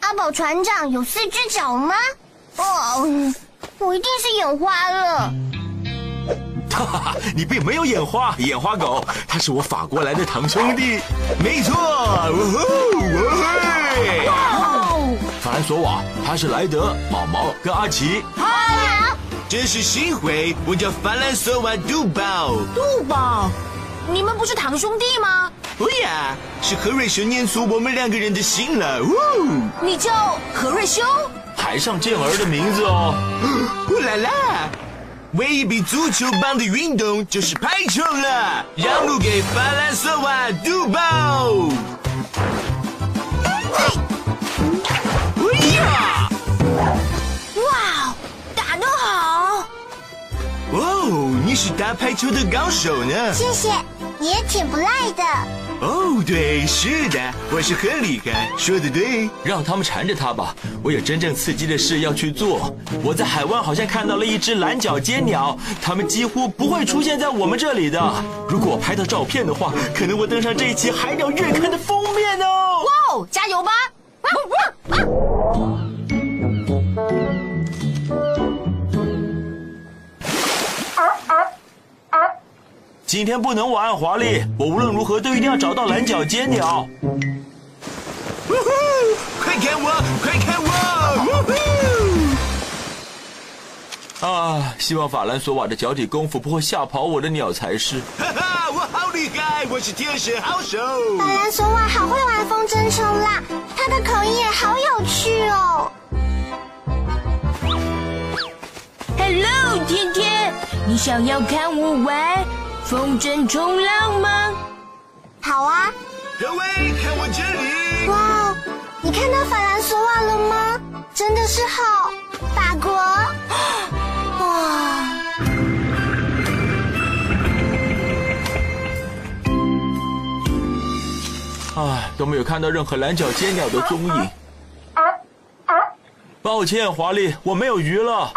阿宝船长有四只脚吗？哦，我一定是眼花了。哈哈哈，你并没有眼花，眼花狗，他是我法国来的堂兄弟，没错，呜呼，呜嘿！法兰索瓦，他是莱德、毛毛跟阿奇。好，这是新会，我叫法兰索瓦杜宝。杜宝，你们不是堂兄弟吗？不呀，是何瑞修念出我们两个人的心了。呜，你叫何瑞修？海上健儿的名字哦。呼啦啦！唯一比足球棒的运动就是排球了，让路给法兰索瓦杜堡。哎呀！哇，打得好！哦，你是打排球的高手呢。谢谢，你也挺不赖的。哦，对，是的，我是很厉害，说的对。让他们缠着他吧，我有真正刺激的事要去做。我在海湾好像看到了一只蓝脚尖鸟，它们几乎不会出现在我们这里的。如果我拍到照片的话，可能会登上这一期《海鸟月刊》的封面哦。哇哦，加油吧！今天不能玩，华丽，我无论如何都一定要找到蓝脚尖鸟。呜呼！快看我，快看我！呜呼！啊，希望法兰索瓦的脚底功夫不会吓跑我的鸟才是。哈哈，我好厉害，我是天使好手。法兰索瓦好会玩风筝冲啦，他的口音也好有趣哦。Hello，天天，你想要看我玩风筝冲浪吗？好啊，各位，看我这里。哇，你看到法兰索瓦了吗？真的是好，法国。哇，唉，都没有看到任何蓝脚尖鸟的踪影。抱歉，华丽，我没有鱼了。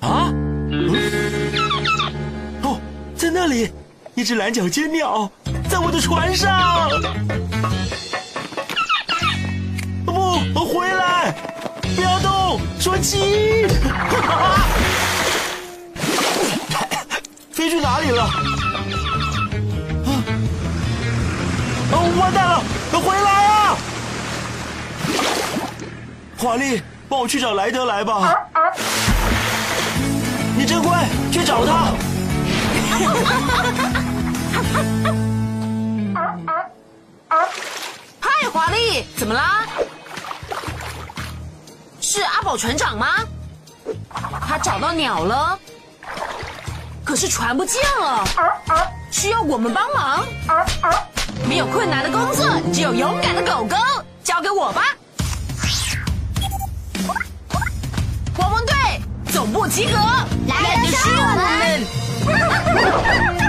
啊？在那里，一只蓝脚尖鸟，在我的船上。不，回来！不要动，说起。飞去哪里了？啊！哦，完蛋了！回来啊！华丽，帮我去找莱德来吧。你真乖，去找他。嗨，华丽，怎么啦？是阿宝船长吗？他找到鸟了，可是船不见了，需要我们帮忙。没有困难的工作，只有勇敢的狗狗，交给我吧。汪汪队总部集合，来的是我们。哈哈哈哈哈哈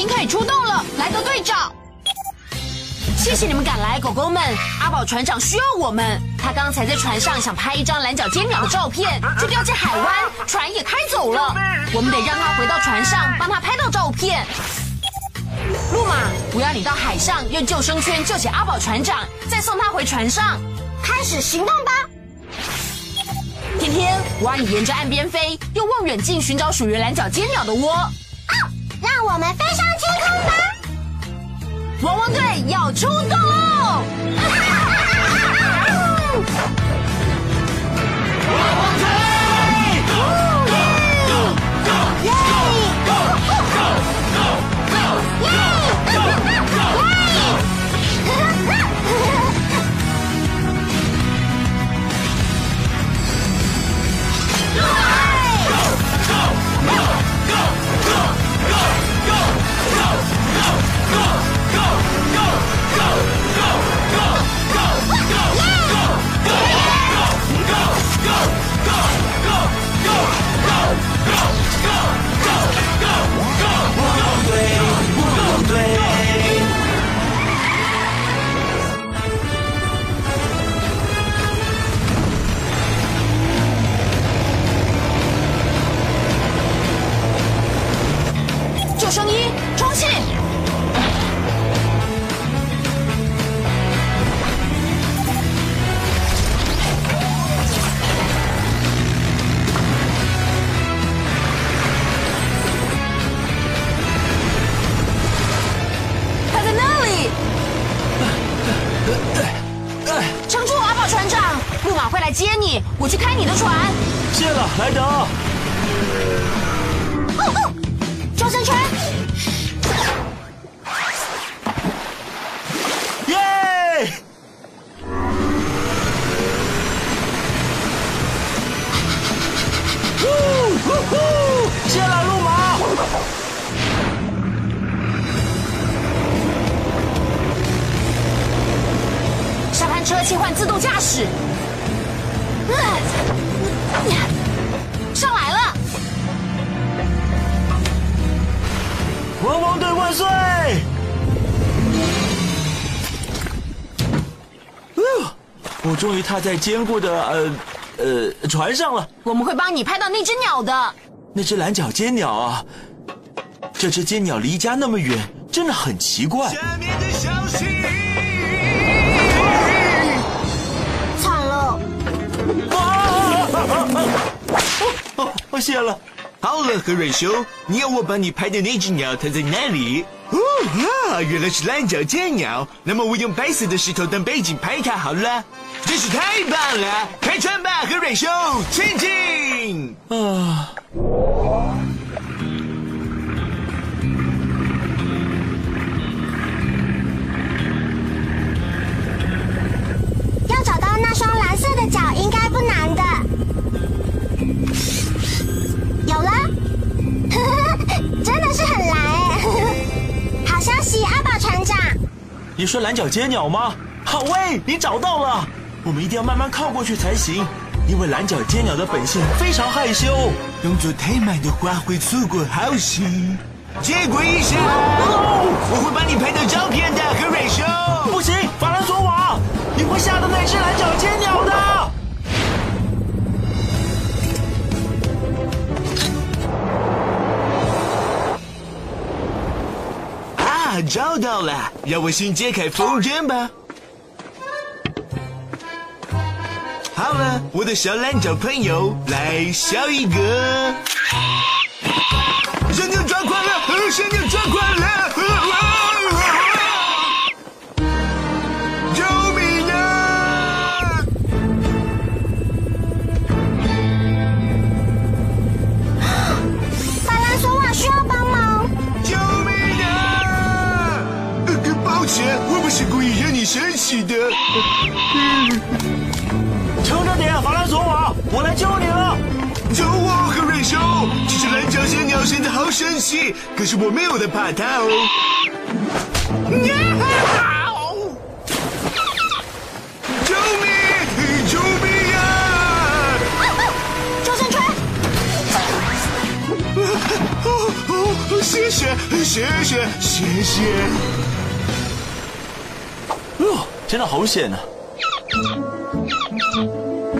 经可以出动了，莱德队长。谢谢你们赶来，狗狗们。阿宝船长需要我们，他刚才在船上想拍一张蓝脚尖鸟的照片，就掉进海湾，船也开走了。我们得让他回到船上，帮他拍到照片。路马，我要你到海上用救生圈救起阿宝船长，再送他回船上。开始行动吧！天天，我要你沿着岸边飞，用望远镜寻找属于蓝角尖鸟的窝。让我们飞上天空吧！汪汪队要出动喽！接你，我去开你的船。谢了，莱德。哦哦，救生圈。耶！呼呼呼！谢了，路马。沙滩车切换自动驾驶。上来了！汪汪队万岁！我终于踏在坚固的呃呃船上了。我们会帮你拍到那只鸟的。那只蓝脚尖鸟啊！这只尖鸟离家那么远，真的很奇怪。我谢了。好了，何瑞修，你要我帮你拍的那只鸟，它在哪里？哦啊，原来是蓝脚尖鸟。那么我用白色的石头当背景拍它好了。真是太棒了！开船吧，何瑞修，前进！啊。你说蓝脚尖鸟吗？好喂，你找到了。我们一定要慢慢靠过去才行，因为蓝脚尖鸟的本性非常害羞，动作太慢的话会错过好戏。接轨一下，我会帮你拍到照片的，何瑞修。不行，法兰索瓦，你会吓到那只蓝脚尖鸟的。找到了，让我先揭开风筝吧。好了，我的小懒找朋友，来笑一个。小鸟抓狂了，小鸟抓狂了。撑着点，法兰索瓦，我来救你了。救我，和瑞修！这只蓝脚仙鸟现在好神奇，可是我没有在怕它哦。救命！救命啊！救生圈！谢谢，谢谢，谢谢。真的好险呢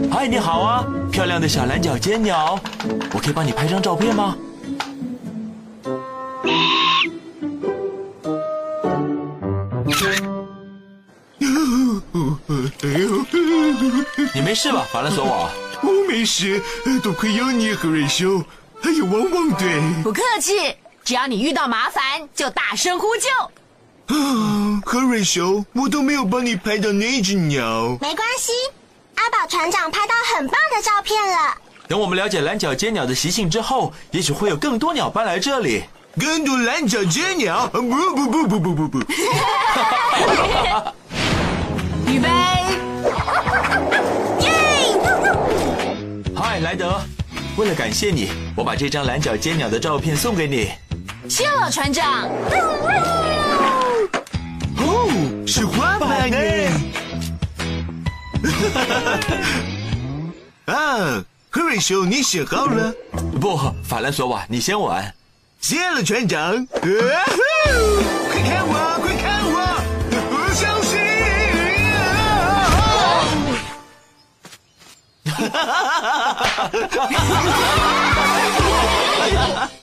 嗨你好啊漂亮的小蓝脚尖鸟。我可以帮你拍张照片吗？你没事吧？法兰索瓦我没事多亏有你和瑞修还有汪汪队。不客气只要你遇到麻烦就大声呼救。何瑞熊，我都没有帮你拍到那只鸟。没关系，阿宝船长拍到很棒的照片了。等我们了解蓝角尖鸟的习性之后，也许会有更多鸟搬来这里。更多蓝角尖鸟？不不不不不不不。预备，耶！嗨，莱德，为了感谢你，我把这张蓝角尖鸟的照片送给你。谢了，船长。是花瓣呢。啊，赫瑞修，你写好了？不，法兰索瓦，你先玩。谢了，船长。快看我，快看我，不相信。哈！